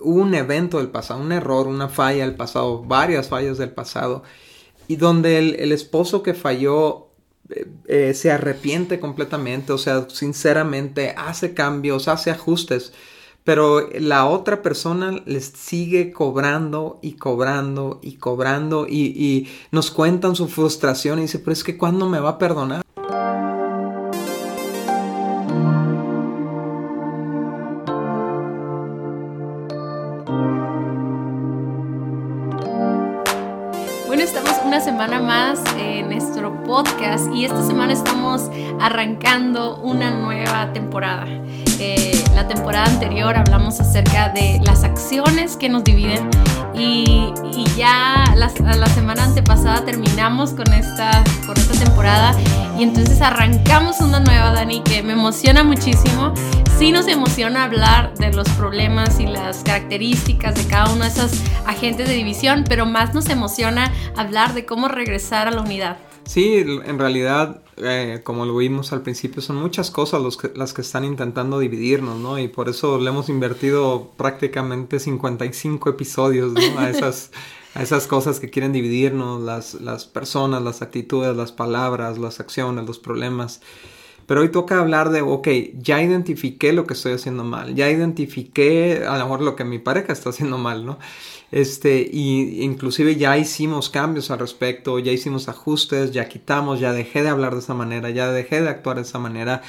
hubo un evento del pasado, un error, una falla del pasado, varias fallas del pasado, y donde el, esposo que falló eh, eh, se arrepiente completamente, o sea, sinceramente hace cambios, hace ajustes, pero la otra persona les sigue cobrando y cobrando y cobrando y, y nos cuentan su frustración y dice, pero es que ¿cuándo me va a perdonar? Podcast y esta semana estamos arrancando una nueva temporada. Eh, la temporada anterior hablamos acerca de las acciones que nos dividen y, ya la, la, semana antepasada terminamos con esta, con esta temporada y entonces arrancamos una nueva, Dani, que me emociona muchísimo. Sí nos emociona hablar de los problemas y las características de cada uno de esos agentes de división, pero más nos emociona hablar de cómo regresar a la unidad. Sí, en realidad, eh, como lo vimos al principio, son muchas cosas los que, las que están intentando dividirnos, ¿no? Y por eso le hemos invertido prácticamente 55 episodios, ¿no? A esas, a esas cosas que quieren dividirnos, las, las personas, las actitudes, las palabras, las acciones, los problemas. Pero hoy toca hablar de, ok, ya identifiqué lo que estoy haciendo mal, ya identifiqué a lo mejor lo que mi pareja está haciendo mal, ¿no? Este, y inclusive ya hicimos cambios al respecto, ya hicimos ajustes, ya quitamos, ya dejé de hablar de esa manera, ya dejé de actuar de esa manera.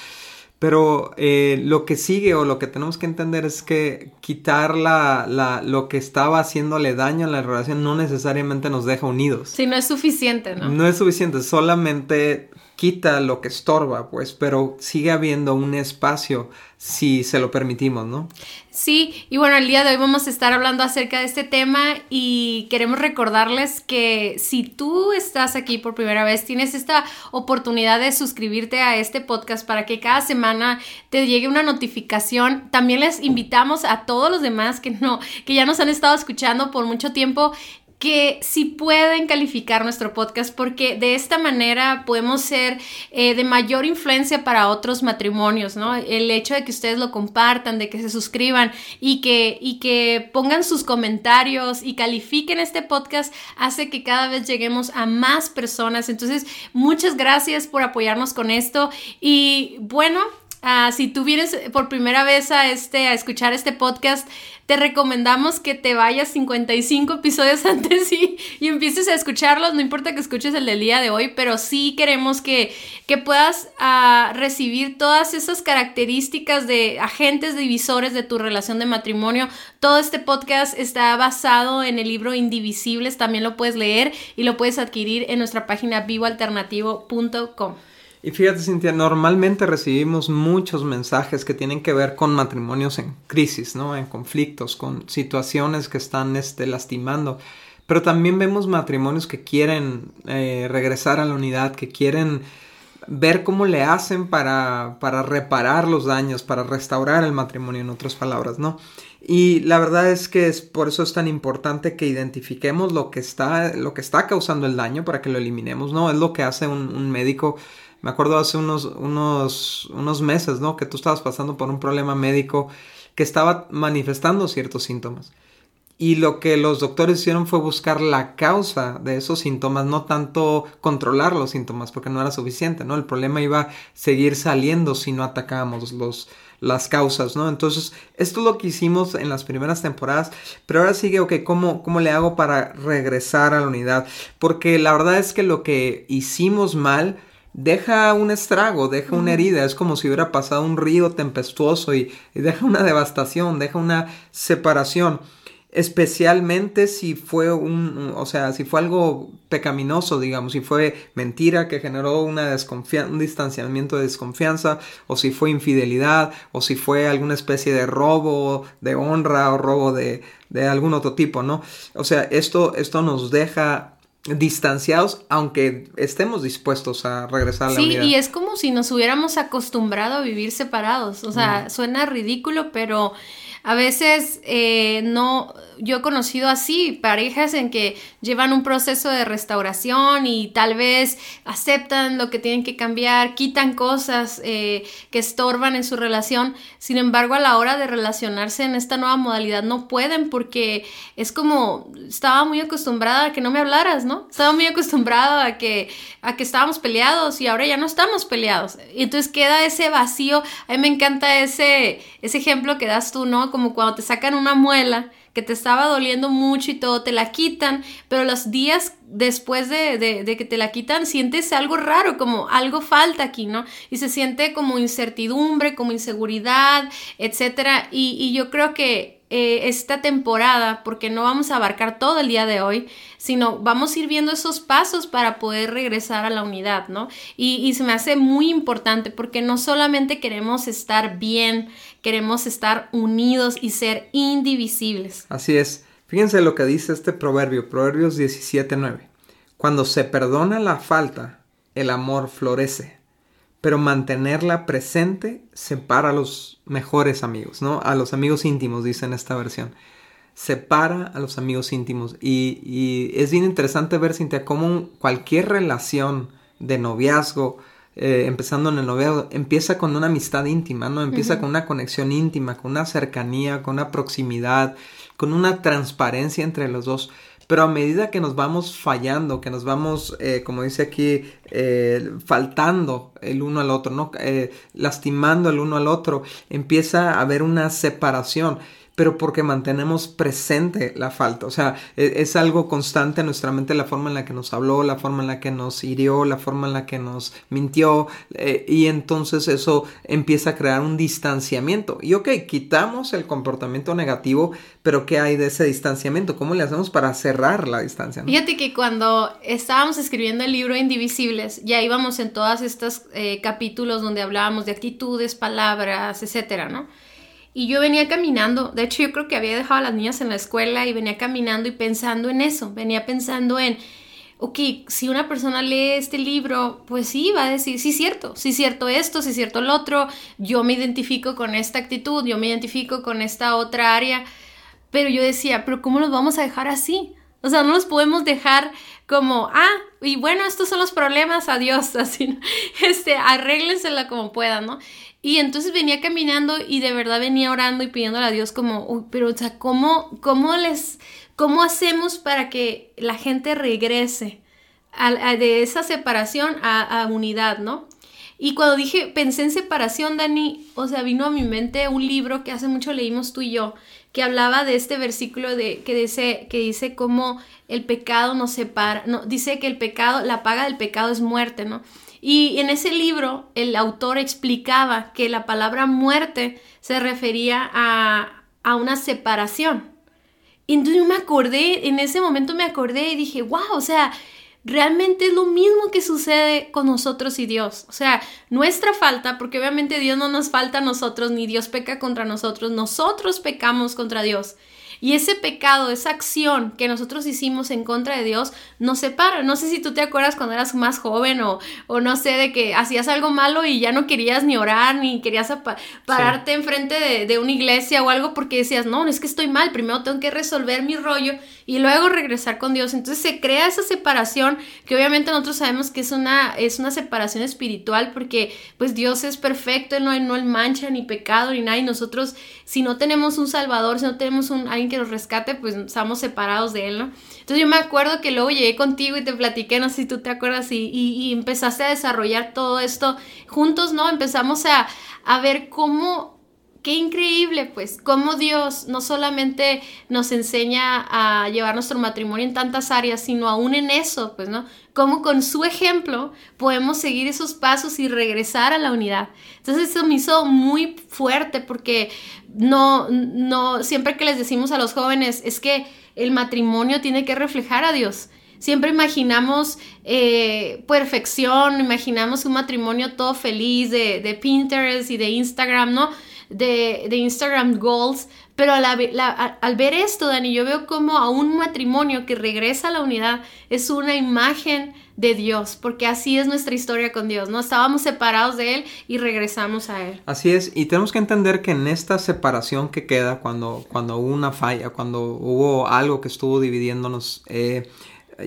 Pero eh, lo que sigue o lo que tenemos que entender es que quitar la, la, lo que estaba haciéndole daño a la relación no necesariamente nos deja unidos. Sí, no es suficiente, ¿no? No es suficiente, solamente quita lo que estorba, pues, pero sigue habiendo un espacio si se lo permitimos, ¿no? Sí, y bueno, el día de hoy vamos a estar hablando acerca de este tema y queremos recordarles que si tú estás aquí por primera vez, tienes esta oportunidad de suscribirte a este podcast para que cada semana te llegue una notificación. También les invitamos a todos los demás que no, que ya nos han estado escuchando por mucho tiempo que si pueden calificar nuestro podcast porque de esta manera podemos ser eh, de mayor influencia para otros matrimonios, ¿no? El hecho de que ustedes lo compartan, de que se suscriban y que, y que pongan sus comentarios y califiquen este podcast hace que cada vez lleguemos a más personas. Entonces, muchas gracias por apoyarnos con esto y bueno, Ah, si tú vienes por primera vez a, este, a escuchar este podcast, te recomendamos que te vayas 55 episodios antes y, y empieces a escucharlos. No importa que escuches el del día de hoy, pero sí queremos que, que puedas uh, recibir todas esas características de agentes divisores de tu relación de matrimonio. Todo este podcast está basado en el libro Indivisibles. También lo puedes leer y lo puedes adquirir en nuestra página vivoalternativo.com. Y fíjate, Cintia, normalmente recibimos muchos mensajes que tienen que ver con matrimonios en crisis, ¿no? En conflictos, con situaciones que están este, lastimando. Pero también vemos matrimonios que quieren eh, regresar a la unidad, que quieren ver cómo le hacen para, para reparar los daños, para restaurar el matrimonio, en otras palabras, ¿no? Y la verdad es que es por eso es tan importante que identifiquemos lo que está, lo que está causando el daño para que lo eliminemos, ¿no? Es lo que hace un, un médico me acuerdo hace unos, unos, unos meses, ¿no? Que tú estabas pasando por un problema médico que estaba manifestando ciertos síntomas. Y lo que los doctores hicieron fue buscar la causa de esos síntomas, no tanto controlar los síntomas, porque no era suficiente, ¿no? El problema iba a seguir saliendo si no atacábamos los, las causas, ¿no? Entonces, esto es lo que hicimos en las primeras temporadas, pero ahora sigue, ok, ¿cómo, ¿cómo le hago para regresar a la unidad? Porque la verdad es que lo que hicimos mal, deja un estrago, deja una herida, es como si hubiera pasado un río tempestuoso y, deja una devastación, deja una separación, especialmente si fue un, o sea, si fue algo pecaminoso, digamos, si fue mentira que generó una un distanciamiento de desconfianza, o si fue infidelidad, o si fue alguna especie de robo de honra o robo de, de algún otro tipo, ¿no? O sea, esto, esto nos deja distanciados, aunque estemos dispuestos a regresar a la sí, y es como si nos hubiéramos acostumbrado a vivir separados. O sea, suena ridículo, pero a veces eh, no yo he conocido así, parejas en que llevan un proceso de restauración y tal vez aceptan lo que tienen que cambiar, quitan cosas eh, que estorban en su relación, sin embargo a la hora de relacionarse en esta nueva modalidad no pueden porque es como, estaba muy acostumbrada a que no me hablaras, ¿no? Estaba muy acostumbrada a que, a que estábamos peleados y ahora ya no estamos peleados. Entonces queda ese vacío, a mí me encanta ese, ese ejemplo que das tú, ¿no? Como cuando te sacan una muela que te estaba doliendo mucho y todo, te la quitan, pero los días después de, que te la quitan sientes algo raro, como algo falta aquí, ¿no? Y se siente como incertidumbre, como inseguridad, etcétera. Y, yo creo que eh, esta temporada, porque no vamos a abarcar todo el día de hoy, sino vamos a ir viendo esos pasos para poder regresar a la unidad, ¿no? Y se me hace muy importante porque no solamente queremos estar bien, queremos estar unidos y ser indivisibles. Así es. Fíjense lo que dice este proverbio, Proverbios 17:9. Cuando se perdona la falta, el amor florece pero mantenerla presente separa a los mejores amigos, ¿no? A los amigos íntimos, dice en esta versión. Separa a los amigos íntimos. Y, es bien interesante ver, Cintia, cómo cualquier relación de noviazgo, eh, empezando en el noviazgo, empieza con una amistad íntima, ¿no? Empieza con una conexión íntima, con una cercanía, con una proximidad, con una transparencia entre los dos. Pero a medida que nos vamos fallando, que nos vamos, eh, como dice aquí, eh, faltando el uno al otro, ¿no? Lastimando el uno al otro, empieza a haber una separación pero porque mantenemos presente la falta. O sea, e, es, algo constante en nuestra mente la forma en la que nos habló, la forma en la que nos hirió, la forma en la que nos mintió, eh, y entonces eso empieza a crear un distanciamiento. Y ok, quitamos el comportamiento negativo, pero ¿qué hay de ese distanciamiento? ¿Cómo le hacemos para cerrar la distancia? Fíjate que cuando estábamos escribiendo el libro Indivisibles, ya íbamos en todos estos eh, capítulos donde hablábamos de actitudes, palabras, etcétera, ¿no? Y yo venía caminando, de hecho yo creo que había dejado a las niñas en la escuela y venía caminando y pensando en eso, venía pensando en, ok, si una persona lee este libro, pues sí, va a decir, sí, cierto, sí, cierto esto, sí, cierto lo otro, yo me identifico con esta actitud, yo me identifico con esta otra área, pero yo decía, pero ¿cómo los vamos a dejar así? O sea, no los podemos dejar como, ah, y bueno, estos son los problemas, adiós, así, este, arréglensela como puedan, ¿no? Y entonces venía caminando y de verdad venía orando y pidiéndole a Dios como, pero, o sea, ¿cómo, cómo les, cómo hacemos para que la gente regrese de esa separación a, a unidad, ¿no? Y cuando dije, pensé en separación, Dani, o sea, vino a mi mente un libro que hace mucho leímos tú y yo, que hablaba de este versículo de, que, dice, que dice cómo el pecado nos separa, no, dice que el pecado, la paga del pecado es muerte, ¿no? Y en ese libro el autor explicaba que la palabra muerte se refería a, a una separación. Entonces yo me acordé, en ese momento me acordé y dije, wow, o sea, realmente es lo mismo que sucede con nosotros y Dios. O sea, nuestra falta, porque obviamente Dios no nos falta a nosotros, ni Dios peca contra nosotros, nosotros pecamos contra Dios. Y ese pecado, esa acción que nosotros hicimos en contra de Dios, nos separa. No sé si tú te acuerdas cuando eras más joven o, o no sé, de que hacías algo malo y ya no querías ni orar, ni querías pararte enfrente de, de, una iglesia o algo porque decías, no, es que estoy mal, primero tengo que resolver mi rollo y luego regresar con Dios. Entonces se crea esa separación que obviamente nosotros sabemos que es una, es una separación espiritual porque pues Dios es perfecto, Él no, no Él mancha ni pecado ni nada y nosotros si no tenemos un Salvador, si no tenemos un, alguien que nos rescate, pues estamos separados de él, ¿no? Entonces yo me acuerdo que luego llegué contigo y te platiqué, no sé si tú te acuerdas, y, y, empezaste a desarrollar todo esto juntos, ¿no? Empezamos a, a ver cómo qué increíble, pues, cómo Dios no solamente nos enseña a llevar nuestro matrimonio en tantas áreas, sino aún en eso, pues, ¿no? Cómo con su ejemplo podemos seguir esos pasos y regresar a la unidad. Entonces eso me hizo muy fuerte porque no, no, siempre que les decimos a los jóvenes es que el matrimonio tiene que reflejar a Dios. Siempre imaginamos eh, perfección, imaginamos un matrimonio todo feliz de, de Pinterest y de Instagram, ¿no? De, de Instagram Goals, pero al, al, ver esto, Dani, yo veo como a un matrimonio que regresa a la unidad es una imagen de Dios, porque así es nuestra historia con Dios, ¿no? Estábamos separados de Él y regresamos a Él. Así es, y tenemos que entender que en esta separación que queda cuando, cuando hubo una falla, cuando hubo algo que estuvo dividiéndonos, eh,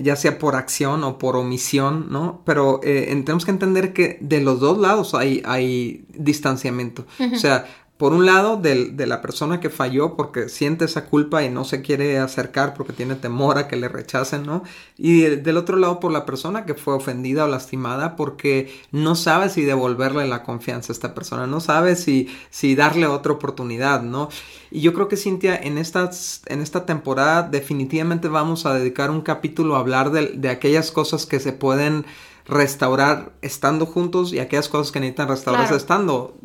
ya sea por acción o por omisión, ¿no? Pero eh, tenemos que entender que de los dos lados hay, hay distanciamiento. O sea, por un lado, de la persona que falló porque siente esa culpa y no se quiere acercar porque tiene temor a que le rechacen, ¿no? Y del otro lado, por la persona que fue ofendida o lastimada porque no sabe si devolverle la confianza a esta persona, no sabe si, si darle otra oportunidad, ¿no? Y yo creo que Cintia, en, estas, en esta temporada definitivamente vamos a dedicar un capítulo a hablar de, de aquellas cosas que se pueden restaurar estando juntos y aquellas cosas que necesitan restaurarse estando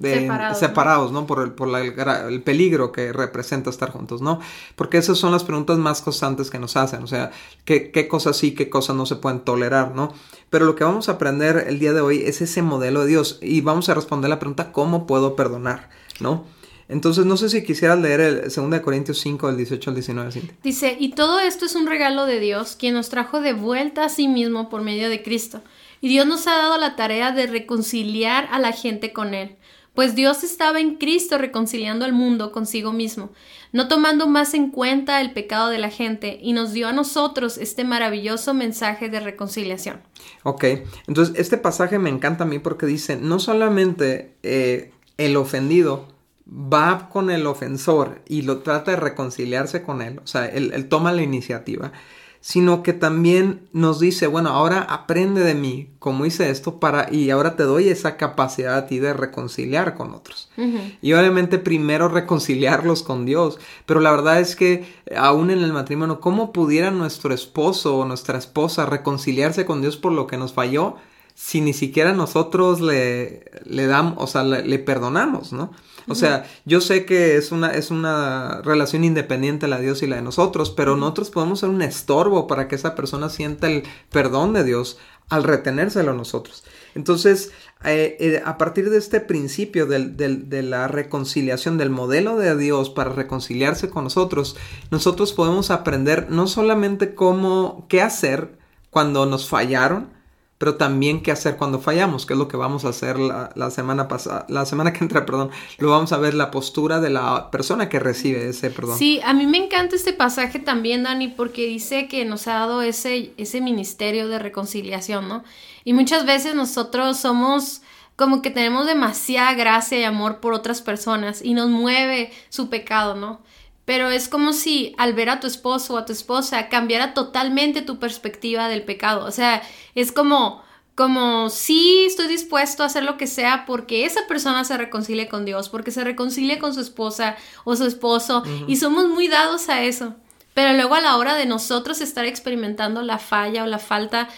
separados, ¿no? Por, el, por el peligro que representa estar juntos, ¿no? Porque esas son las preguntas más constantes que nos hacen, o sea, ¿qué, qué cosas sí, qué cosas no se pueden tolerar, ¿no? Pero lo que vamos a aprender el día de hoy es ese modelo de Dios y vamos a responder la pregunta, ¿cómo puedo perdonar, ¿no? Entonces, no sé si quisieras leer el 2 Corintios 5, del 18 al 19. Dice, y todo esto es un regalo de Dios, quien nos trajo de vuelta a sí mismo por medio de Cristo y Dios nos ha dado la tarea de reconciliar a la gente con Él, pues Dios estaba en Cristo reconciliando al mundo consigo mismo, no tomando más en cuenta el pecado de la gente, y nos dio a nosotros este maravilloso mensaje de reconciliación. Ok, entonces este pasaje me encanta a mí porque dice, no solamente eh, el ofendido va con el ofensor y lo trata de reconciliarse con él, o sea, él toma la iniciativa, sino que también nos dice, bueno, ahora aprende de mí cómo hice esto para y ahora te doy esa capacidad a ti de reconciliar con otros. Y obviamente primero reconciliarlos con Dios, pero la verdad es que aún en el matrimonio, ¿cómo pudiera nuestro esposo o nuestra esposa reconciliarse con Dios por lo que nos falló? si ni siquiera nosotros le, le damos, o sea, le, perdonamos, ¿no? O sea, yo sé que es una, es una relación independiente la de Dios y la de nosotros, pero nosotros podemos ser un estorbo para que esa persona sienta el perdón de Dios al retenérselo a nosotros. Entonces, eh, eh, a partir de este principio de la reconciliación, del modelo de Dios para reconciliarse con nosotros, nosotros podemos aprender no solamente cómo, qué hacer cuando nos fallaron, pero también qué hacer cuando fallamos, que es lo que vamos a hacer la, semana pasada, la semana que entra, perdón, lo vamos a ver la postura de la persona que recibe ese perdón. Sí, a mí me encanta este pasaje también, Dani, porque dice que nos ha dado ese, ese ministerio de reconciliación, ¿no? Y muchas veces nosotros somos como que tenemos demasiada gracia y amor por otras personas y nos mueve su pecado, ¿no? Pero es como si al ver a tu esposo o a tu esposa cambiara totalmente tu perspectiva del pecado. O sea, es como, como sí estoy dispuesto a hacer lo que sea porque esa persona se reconcilie con Dios, porque se reconcilie con su esposa o su esposo y somos muy dados a eso. Pero luego a la hora de nosotros estar experimentando la falla o la falta,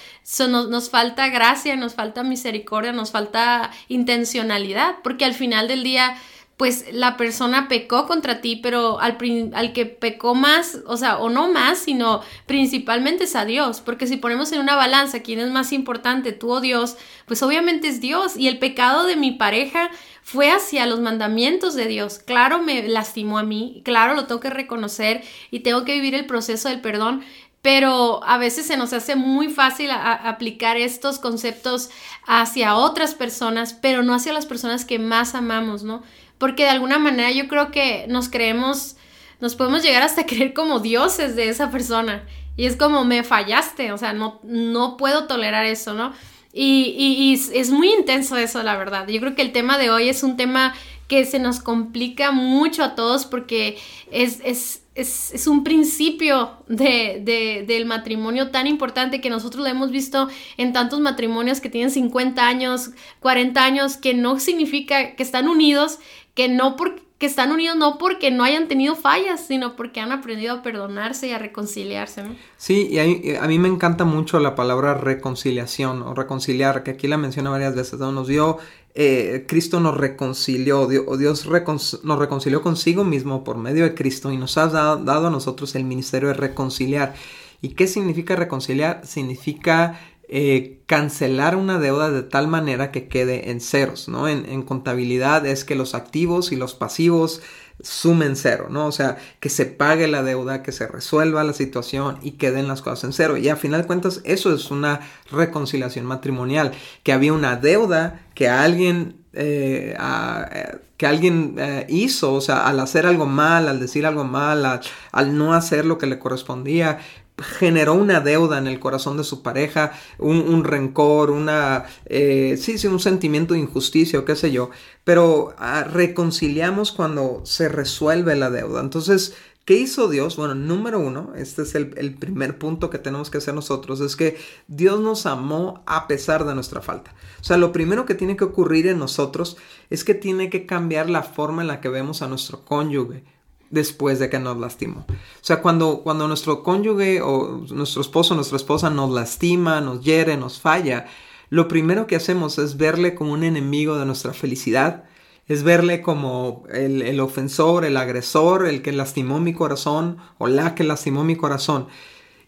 nos, nos, falta gracia, nos falta misericordia, nos falta intencionalidad, porque al final del día pues la persona pecó contra ti, pero al, al, que pecó más, o sea, o no más, sino principalmente es a Dios, porque si ponemos en una balanza quién es más importante, tú o Dios, pues obviamente es Dios, y el pecado de mi pareja fue hacia los mandamientos de Dios, claro me lastimó a mí, claro lo tengo que reconocer y tengo que vivir el proceso del perdón, pero a veces se nos hace muy fácil aplicar estos conceptos hacia otras personas, pero no hacia las personas que más amamos, ¿no? Porque de alguna manera yo creo que nos creemos, nos podemos llegar hasta creer como dioses de esa persona. Y es como, me fallaste, o sea, no, no puedo tolerar eso, ¿no? Y, y, es muy intenso eso, la verdad. Yo creo que el tema de hoy es un tema que se nos complica mucho a todos porque es, es, es, es un principio de, de, del matrimonio tan importante que nosotros lo hemos visto en tantos matrimonios que tienen 50 años, 40 años, que no significa que están unidos que no porque están unidos no porque no hayan tenido fallas, sino porque han aprendido a perdonarse y a reconciliarse. ¿no? Sí, y a, mí me encanta mucho la palabra reconciliación o reconciliar, que aquí la menciona varias veces, nos dio, eh, Cristo nos reconcilió, Dios, Dios nos reconcilió consigo mismo por medio de Cristo y nos ha dado, dado a nosotros el ministerio de reconciliar. ¿Y qué significa reconciliar? Significa eh, cancelar una deuda de tal manera que quede en ceros, ¿no? En, contabilidad es que los activos y los pasivos sumen cero, ¿no? O sea, que se pague la deuda, que se resuelva la situación y queden las cosas en cero. Y a final de cuentas, eso es una reconciliación matrimonial, que había una deuda que alguien eh, que alguien eh, hizo, o sea, al hacer algo mal, al decir algo mal, al, no hacer lo que le correspondía, generó una deuda en el corazón de su pareja, un, rencor, una, eh, sí, sí, un sentimiento de injusticia o qué sé yo, pero ah, reconciliamos cuando se resuelve la deuda. Entonces, ¿Qué hizo Dios? Bueno, número uno, este es el, el, primer punto que tenemos que hacer nosotros, es que Dios nos amó a pesar de nuestra falta. O sea, lo primero que tiene que ocurrir en nosotros es que tiene que cambiar la forma en la que vemos a nuestro cónyuge después de que nos lastimó. O sea, cuando, cuando nuestro cónyuge o nuestro esposo nuestra esposa nos lastima, nos hiere, nos falla, lo primero que hacemos es verle como un enemigo de nuestra felicidad, es verle como el, ofensor, el agresor, el que lastimó mi corazón o la que lastimó mi corazón.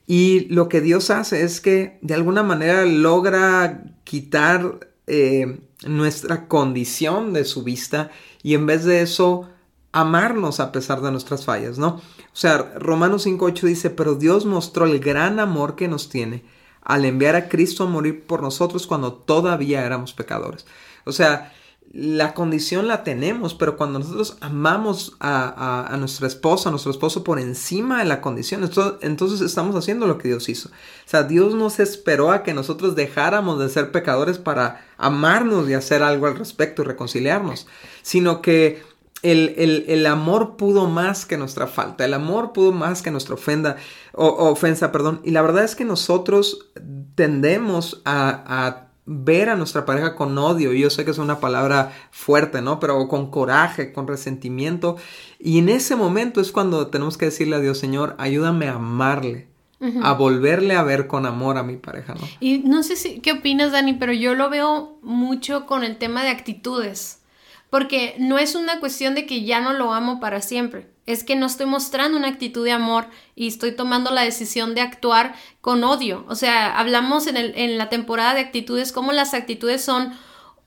Y lo que Dios hace es que de alguna manera logra quitar eh, nuestra condición de su vista y en vez de eso amarnos a pesar de nuestras fallas, ¿no? O sea, Romanos 5.8 dice, pero Dios mostró el gran amor que nos tiene al enviar a Cristo a morir por nosotros cuando todavía éramos pecadores. O sea, la condición la tenemos, pero cuando nosotros amamos a, nuestra esposa, a nuestro esposo por encima de la condición, entonces estamos haciendo lo que Dios hizo. O sea, Dios nos esperó a que nosotros dejáramos de ser pecadores para amarnos y hacer algo al respecto y reconciliarnos, sino que el, amor pudo más que nuestra falta, el amor pudo más que nuestra ofenda, o, ofensa, perdón. Y la verdad es que nosotros tendemos a ver a nuestra pareja con odio. Yo sé que es una palabra fuerte, ¿no? Pero con coraje, con resentimiento. Y en ese momento es cuando tenemos que decirle a Dios, Señor, ayúdame a amarle. A volverle a ver con amor a mi pareja, ¿no? Y no sé si, qué opinas, Dani, pero yo lo veo mucho con el tema de actitudes. Porque no es una cuestión de que ya no lo amo para siempre es que no estoy mostrando una actitud de amor y estoy tomando la decisión de actuar con odio. O sea, hablamos en, el, en la temporada de actitudes, cómo las actitudes son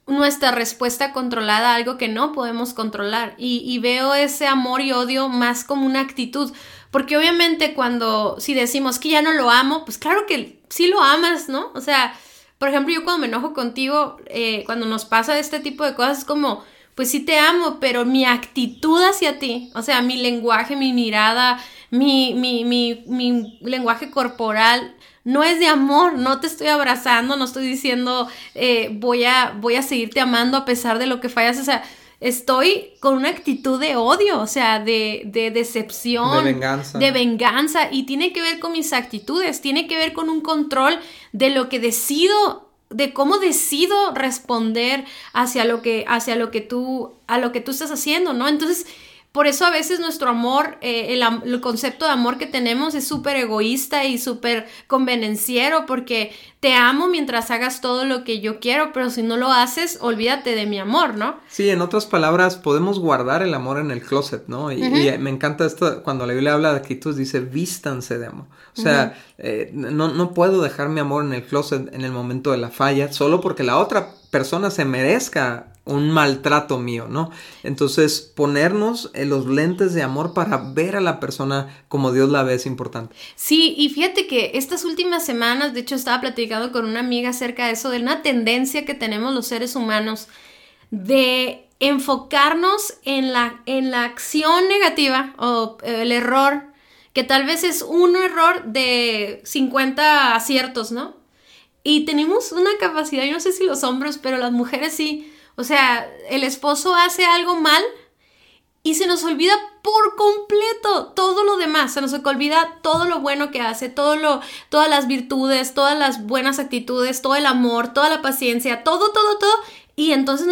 nuestra respuesta controlada a algo que no podemos controlar. Y, veo ese amor y odio más como una actitud. Porque obviamente cuando, si decimos que ya no lo amo, pues claro que sí lo amas, ¿no? O sea, por ejemplo, yo cuando me enojo contigo, eh, cuando nos pasa este tipo de cosas, es como pues sí te amo, pero mi actitud hacia ti, o sea, mi lenguaje, mi mirada, mi, mi, mi, mi lenguaje corporal, no es de amor, no te estoy abrazando, no estoy diciendo eh, voy, a, voy a seguirte amando a pesar de lo que fallas, o sea, estoy con una actitud de odio, o sea, de, de decepción, de venganza. de venganza, y tiene que ver con mis actitudes, tiene que ver con un control de lo que decido de cómo decido responder hacia lo que, hacia lo que tú, a lo que tú estás haciendo, ¿no? Entonces, por eso a veces nuestro amor, eh, el, concepto de amor que tenemos es súper egoísta y súper convenenciero porque te amo mientras hagas todo lo que yo quiero, pero si no lo haces, olvídate de mi amor, ¿no? Sí, en otras palabras, podemos guardar el amor en el closet, ¿no? Y, me encanta esto, cuando la Biblia habla de actitud, dice, vístanse de amor. O sea, eh, no, no puedo dejar mi amor en el closet en el momento de la falla, solo porque la otra persona se merezca un maltrato mío, ¿no? Entonces, ponernos en los lentes de amor para ver a la persona como Dios la ve es importante. Sí, y fíjate que estas últimas semanas, de hecho, estaba platicando con una amiga acerca de eso, de una tendencia que tenemos los seres humanos de enfocarnos en la, en la acción negativa o eh, el error, que tal vez es un error de 50 aciertos, ¿no? Y tenemos una capacidad, yo no sé si los hombres, pero las mujeres sí, o sea, el esposo hace algo mal y se nos olvida por completo todo lo demás, se nos olvida todo lo bueno que hace, todo lo, todas las virtudes, todas las buenas actitudes, todo el amor, toda la paciencia, todo, todo, todo. Y entonces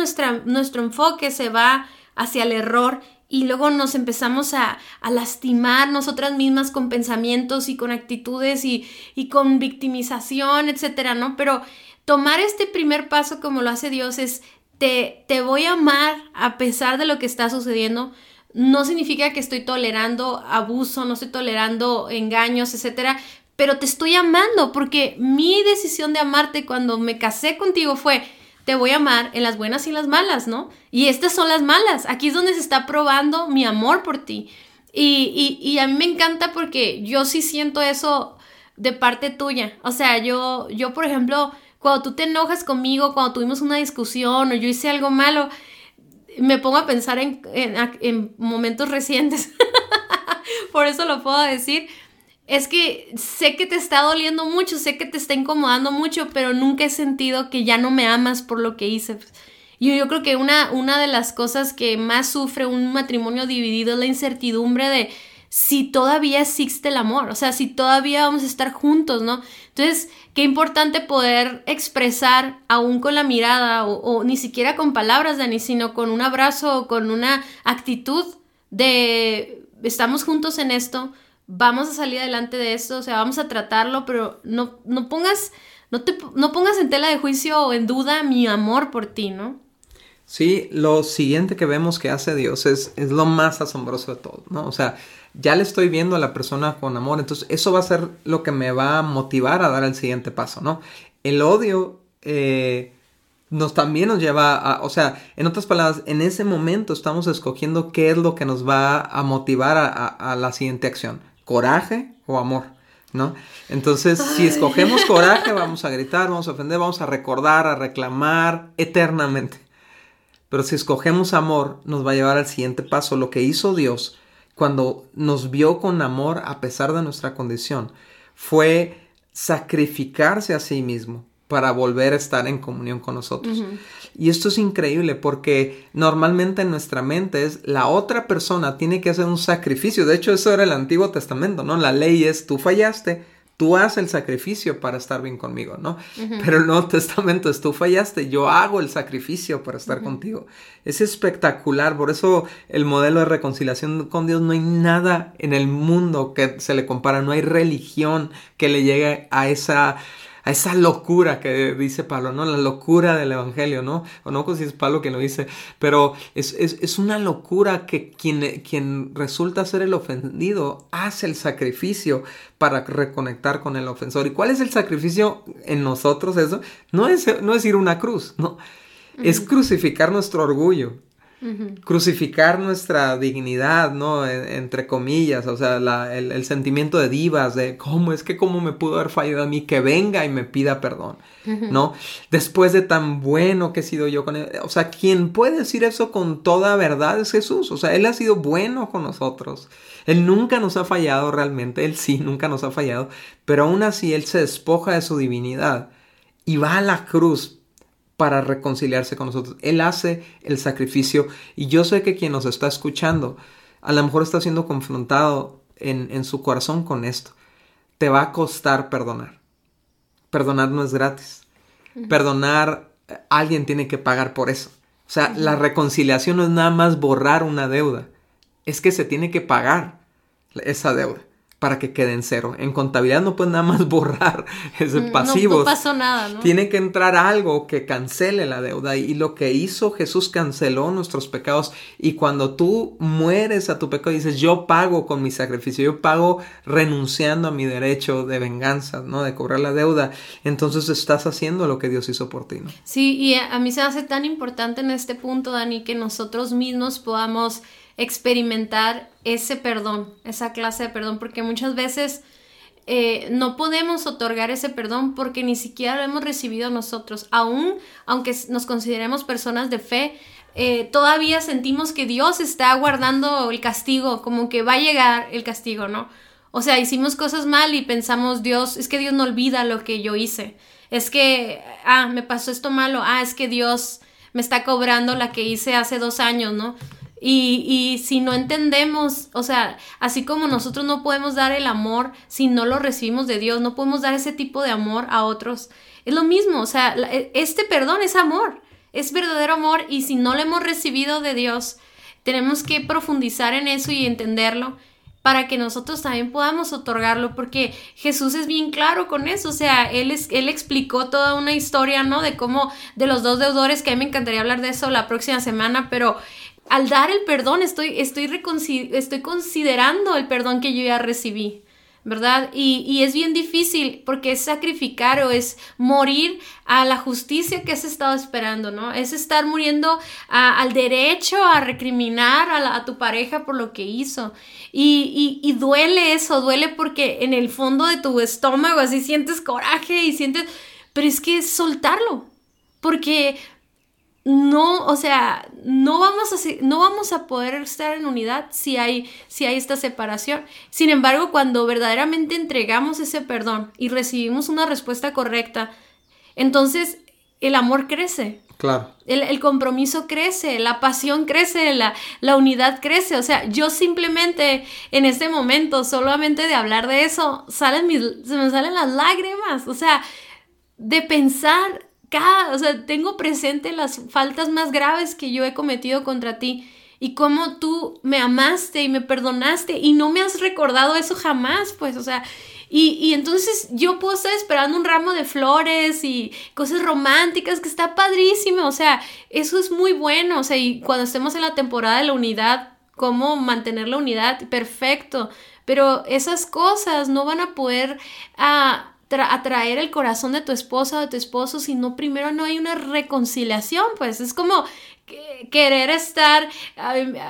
nuestro enfoque se va hacia el error y luego nos empezamos a, a, lastimar nosotras mismas con pensamientos y con actitudes y, y con victimización, etcétera, ¿no? Pero tomar este primer paso como lo hace Dios es te, voy a amar a pesar de lo que está sucediendo, no significa que estoy tolerando abuso, no estoy tolerando engaños, etcétera, pero te estoy amando porque mi decisión de amarte cuando me casé contigo fue, te voy a amar en las buenas y las malas, ¿no? Y estas son las malas. Aquí es donde se está probando mi amor por ti. Y, y, y a mí me encanta porque yo sí siento eso de parte tuya. O sea, yo, yo, por ejemplo, cuando tú te enojas conmigo, cuando tuvimos una discusión o yo hice algo malo, me pongo a pensar en, en, en momentos recientes. por eso lo puedo decir es que sé que te está doliendo mucho, sé que te está incomodando mucho, pero nunca he sentido que ya no me amas por lo que hice. Y yo creo que una, una de las cosas que más sufre un matrimonio dividido es la incertidumbre de si todavía existe el amor, o sea, si todavía vamos a estar juntos, ¿no? Entonces, qué importante poder expresar, aún con la mirada, o, ni siquiera con palabras, Dani, sino con un abrazo o con una actitud de estamos juntos en esto, vamos a salir adelante de esto, o sea, vamos a tratarlo, pero no, no pongas, no te, no pongas en tela de juicio o en duda mi amor por ti, ¿no? Sí, lo siguiente que vemos que hace Dios es, es lo más asombroso de todo, ¿no? O sea, ya le estoy viendo a la persona con amor, entonces eso va a ser lo que me va a motivar a dar el siguiente paso, ¿no? El odio eh, nos también nos lleva a, o sea, en otras palabras, en ese momento estamos escogiendo qué es lo que nos va a motivar a, a la siguiente acción coraje o amor, ¿no? Entonces, si escogemos coraje, vamos a gritar, vamos a ofender, vamos a recordar, a reclamar eternamente. Pero si escogemos amor, nos va a llevar al siguiente paso, lo que hizo Dios cuando nos vio con amor a pesar de nuestra condición, fue sacrificarse a sí mismo para volver a estar en comunión con nosotros. Y esto es increíble porque normalmente en nuestra mente es la otra persona tiene que hacer un sacrificio. De hecho, eso era el Antiguo Testamento, ¿no? La ley es tú fallaste, tú haces el sacrificio para estar bien conmigo, ¿no? Pero el Nuevo Testamento es tú fallaste, yo hago el sacrificio para estar contigo. Es espectacular, por eso el modelo de reconciliación con Dios no hay nada en el mundo que se le compara, no hay religión que le llegue a esa a esa locura que dice Pablo, ¿no? La locura del Evangelio, ¿no? O no sé si es Pablo quien lo dice, pero es, una locura que quien, quien resulta ser el ofendido hace el sacrificio para reconectar con el ofensor. ¿Y cuál es el sacrificio en nosotros eso? No es, no es ir a una cruz, ¿no? Es crucificar nuestro orgullo, Crucificar nuestra dignidad, ¿no? entre comillas, o sea, el, sentimiento de divas, de cómo es que cómo me pudo haber fallado a mí, que venga y me pida perdón, ¿no? Después de tan bueno que he sido yo con él, o sea, quien puede decir eso con toda verdad es Jesús, o sea, Él ha sido bueno con nosotros, Él nunca nos ha fallado realmente, Él sí, nunca nos ha fallado, pero aún así Él se despoja de su divinidad y va a la cruz para reconciliarse con nosotros. Él hace el sacrificio y yo sé que quien nos está escuchando a lo mejor está siendo confrontado en, su corazón con esto. Te va a costar perdonar. Perdonar no es gratis. Perdonar, alguien tiene que pagar por eso. O sea, la reconciliación no es nada más borrar una deuda. Es que se tiene que pagar esa deuda para que quede en cero. En contabilidad no puedes nada más borrar ese pasivo. No, pasó nada, ¿no? Tiene que entrar algo que cancele la deuda. Y lo que hizo Jesús canceló nuestros pecados. Y cuando tú mueres a tu pecado y dices, yo pago con mi sacrificio, yo pago renunciando a mi derecho de venganza, ¿no? De cobrar la deuda. Entonces estás haciendo lo que Dios hizo por ti, ¿no? Sí, y a mí se hace tan importante en este punto, Dani, que nosotros mismos podamos experimentar ese perdón, esa clase de perdón, porque muchas veces eh, no podemos otorgar ese perdón porque ni siquiera lo hemos recibido nosotros, aún aunque nos consideremos personas de fe. Eh, todavía sentimos que Dios está guardando el castigo, como que va a llegar el castigo, ¿no? O sea, hicimos cosas mal y pensamos, Dios, es que Dios no olvida lo que yo hice. Es que, ah, me pasó esto malo, ah, es que Dios me está cobrando la que hice hace dos años, ¿no? Y, y, si no entendemos, o sea, así como nosotros no podemos dar el amor si no lo recibimos de Dios, no podemos dar ese tipo de amor a otros. Es lo mismo, o sea, e, este perdón es amor, es verdadero amor y si no lo hemos recibido de Dios, tenemos que profundizar en eso y entenderlo para que nosotros también podamos otorgarlo, porque Jesús es bien claro con eso, o sea, él, es, él explicó toda una historia, ¿no? De cómo, de los dos deudores, que a mí me encantaría hablar de eso la próxima semana, pero al dar el perdón estoy, estoy, estoy considerando el perdón que yo ya recibí. ¿verdad? Y, es bien difícil porque es sacrificar o es morir a la justicia que has estado esperando, ¿no? Es estar muriendo al derecho a recriminar a, tu pareja por lo que hizo. Y, y, duele eso, duele porque en el fondo de tu estómago así sientes coraje y sientes, pero es que es soltarlo, porque no, o sea, no vamos a, no vamos a poder estar en unidad si hay, si hay esta separación. Sin embargo, cuando verdaderamente entregamos ese perdón y recibimos una respuesta correcta, entonces el amor crece. Claro. El, compromiso crece, la pasión crece, la, la, unidad crece. O sea, yo simplemente en este momento, solamente de hablar de eso, salen mis, se me salen las lágrimas. O sea, de pensar o sea, tengo presente las faltas más graves que yo he cometido contra ti y cómo tú me amaste y me perdonaste y no me has recordado eso jamás, pues, o sea, y, entonces yo puedo estar esperando un ramo de flores y cosas románticas que está padrísimo, o sea, eso es muy bueno, o sea, y cuando estemos en la temporada de la unidad, cómo mantener la unidad, perfecto, pero esas cosas no van a poder... Ah, atraer el corazón de tu esposa o de tu esposo si no primero no hay una reconciliación, pues es como querer estar,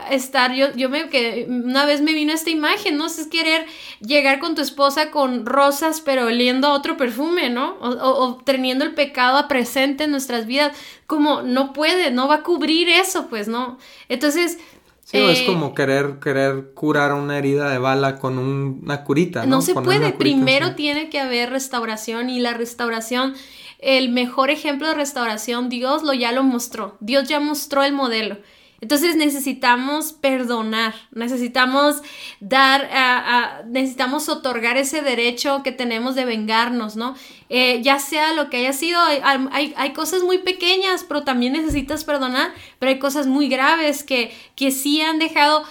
estar, yo, yo me, que una vez me vino esta imagen, ¿no? Es querer llegar con tu esposa con rosas, pero oliendo a otro perfume, ¿no? O, o, teniendo el pecado presente en nuestras vidas, como no puede, no va a cubrir eso, pues, ¿no? Entonces, Sí, es eh, como querer, querer curar una herida de bala con una curita. No, no se puede. Primero tiene que haber restauración y la restauración, el mejor ejemplo de restauración, Dios lo ya lo mostró. Dios ya mostró el modelo. Entonces necesitamos perdonar, necesitamos dar, necesitamos otorgar ese derecho que tenemos de vengarnos, ¿no? Eh, ya sea lo que haya sido, hay, hay, cosas muy pequeñas, pero también necesitas perdonar, pero hay cosas muy graves que, que sí han dejado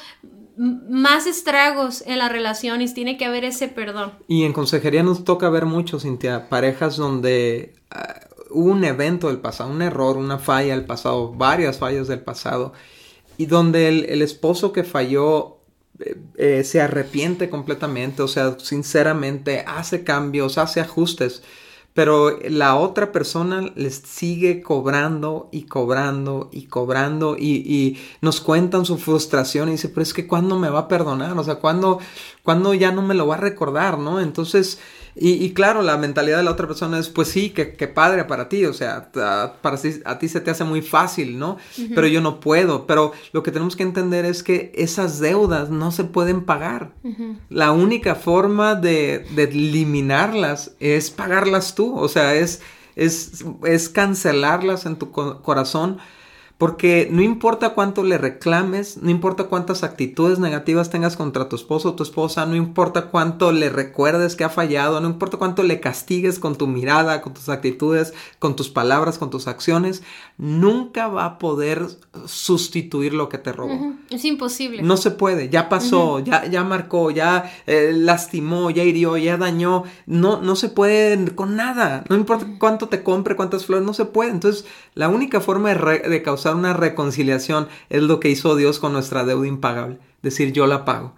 más estragos en la relación y tiene que haber ese perdón. Y en consejería nos toca ver mucho, Cintia, parejas donde ah, un evento del pasado, un error, una falla del pasado, varias fallas del pasado, y donde el, esposo que falló eh, eh, se arrepiente completamente, o sea, sinceramente hace cambios, hace ajustes, pero la otra persona les sigue cobrando y cobrando y cobrando y, nos cuentan su frustración y dice, pero es que ¿cuándo me va a perdonar? O sea, ¿cuándo, ¿cuándo ya no me lo va a recordar? ¿No? Entonces y, claro, la mentalidad de la otra persona es, pues sí, que, padre para ti, o sea, para ti, a ti se te hace muy fácil, ¿no? Pero yo no puedo. Pero lo que tenemos que entender es que esas deudas no se pueden pagar. La única forma de, de, eliminarlas es pagarlas tú, o sea, es, es, es cancelarlas en tu corazón porque no importa cuánto le reclames, no importa cuántas actitudes negativas tengas contra tu esposo o tu esposa, no importa cuánto le recuerdes que ha fallado, no importa cuánto le castigues con tu mirada, con tus actitudes, con tus palabras, con tus acciones, nunca va a poder sustituir lo que te robó. Es imposible. No se puede, ya pasó, ya, ya marcó, ya eh, lastimó, ya hirió, ya dañó. No, no se puede con nada. No importa cuánto te compre, cuántas flores, no se puede. Entonces, la única forma de, de causar una reconciliación es lo que hizo Dios con nuestra deuda impagable. Decir, yo la pago.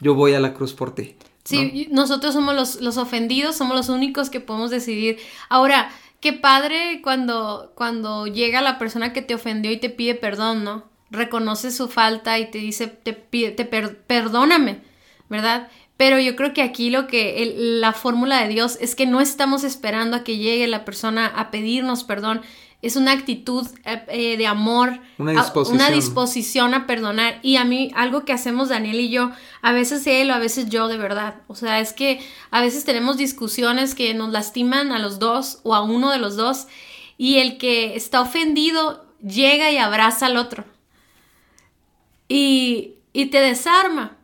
Yo voy a la cruz por ti. Sí, nosotros somos los, los, ofendidos, somos los únicos que podemos decidir. Ahora, qué padre cuando, cuando llega la persona que te ofendió y te pide perdón, ¿no? Reconoce su falta y te dice, te pide, te perdóname, ¿verdad? Pero yo creo que aquí lo que la fórmula de Dios es que no estamos esperando a que llegue la persona a pedirnos perdón, es una actitud eh, eh, de amor, una disposición. A, perdonar. Y a mí, algo que hacemos Daniel y yo, a veces él o a veces yo de verdad. O sea, es que a veces tenemos discusiones que nos lastiman a los dos o a uno de los dos. Y el que está ofendido llega y abraza al otro. Y, y te desarma,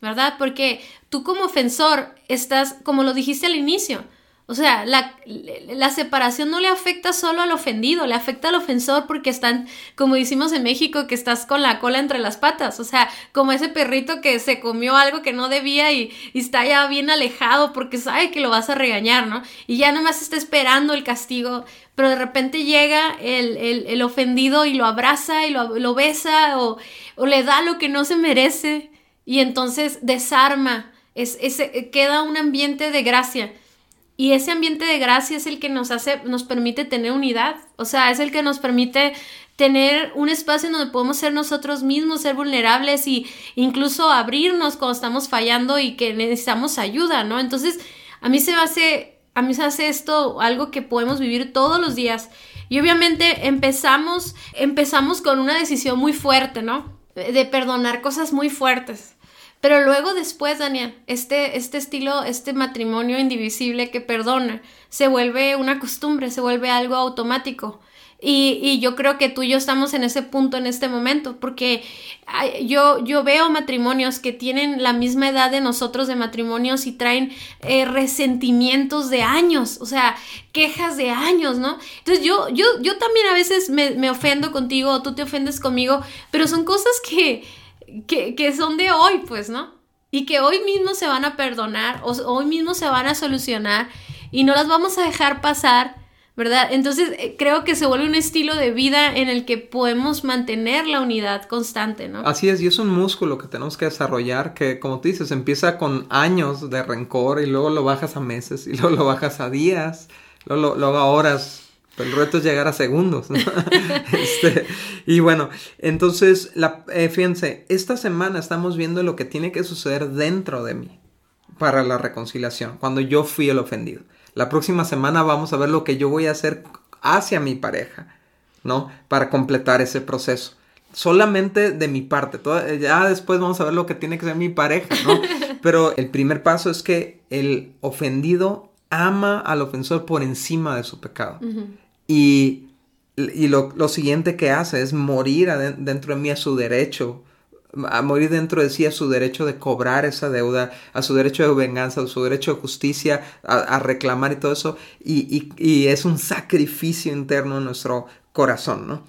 ¿verdad? Porque tú como ofensor estás, como lo dijiste al inicio, o sea, la, la, separación no le afecta solo al ofendido, le afecta al ofensor porque están, como decimos en México, que estás con la cola entre las patas. O sea, como ese perrito que se comió algo que no debía y, está ya bien alejado porque sabe que lo vas a regañar, ¿no? Y ya nomás está esperando el castigo, pero de repente llega el, el, ofendido y lo abraza y lo, lo besa o, o le da lo que no se merece y entonces desarma es, queda un ambiente de gracia. Y ese ambiente de gracia es el que nos hace, nos permite tener unidad. O sea, es el que nos permite tener un espacio en donde podemos ser nosotros mismos, ser vulnerables y incluso abrirnos cuando estamos fallando y que necesitamos ayuda, ¿no? Entonces, a mí se hace, a mí se hace esto algo que podemos vivir todos los días. Y obviamente empezamos, empezamos con una decisión muy fuerte, ¿no? De perdonar cosas muy fuertes. Pero luego después, Daniel, este, este estilo, este matrimonio indivisible que perdona, se vuelve una costumbre, se vuelve algo automático. Y, yo creo que tú y yo estamos en ese punto en este momento, porque yo, yo veo matrimonios que tienen la misma edad de nosotros de matrimonios y traen eh, resentimientos de años, o sea, quejas de años, ¿no? Entonces yo, yo, yo también a veces me, me ofendo contigo o tú te ofendes conmigo, pero son cosas que, que, son de hoy, pues, ¿no? Y que hoy mismo se van a perdonar, o hoy mismo se van a solucionar y no las vamos a dejar pasar ¿verdad? Entonces eh, creo que se vuelve un estilo de vida en el que podemos mantener la unidad constante, ¿no? Así es, y es un músculo que tenemos que desarrollar que, como tú dices, empieza con años de rencor y luego lo bajas a meses y luego lo bajas a días, luego, luego a horas. Pero el reto es llegar a segundos. ¿no? este, y bueno, entonces, la, eh, fíjense, esta semana estamos viendo lo que tiene que suceder dentro de mí para la reconciliación, cuando yo fui el ofendido. La próxima semana vamos a ver lo que yo voy a hacer hacia mi pareja, ¿no? Para completar ese proceso. Solamente de mi parte. ya después vamos a ver lo que tiene que ser mi pareja, ¿no? Pero el primer paso es que el ofendido ama al ofensor por encima de su pecado. Y, lo, lo, siguiente que hace es morir dentro de mí a su derecho a morir dentro de sí a su derecho de cobrar esa deuda, a su derecho de venganza, a su derecho de justicia, a, reclamar y todo eso. Y, es un sacrificio interno en nuestro corazón, ¿no?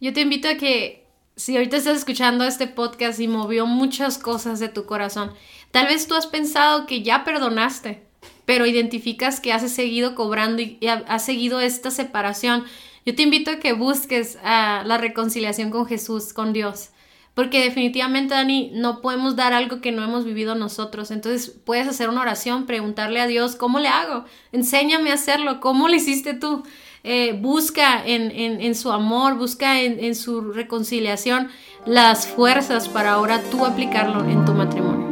Yo te invito a que, si ahorita estás escuchando este podcast y movió muchas cosas de tu corazón, tal vez tú has pensado que ya perdonaste, pero identificas que has seguido cobrando y, has seguido esta separación. Yo te invito a que busques ah, la reconciliación con Jesús, con Dios porque definitivamente, Dani, no podemos dar algo que no hemos vivido nosotros. Entonces puedes hacer una oración, preguntarle a Dios, ¿cómo le hago? Enséñame a hacerlo, ¿cómo lo hiciste tú? Eh, busca en, su amor, busca en, su reconciliación las fuerzas para ahora tú aplicarlo en tu matrimonio.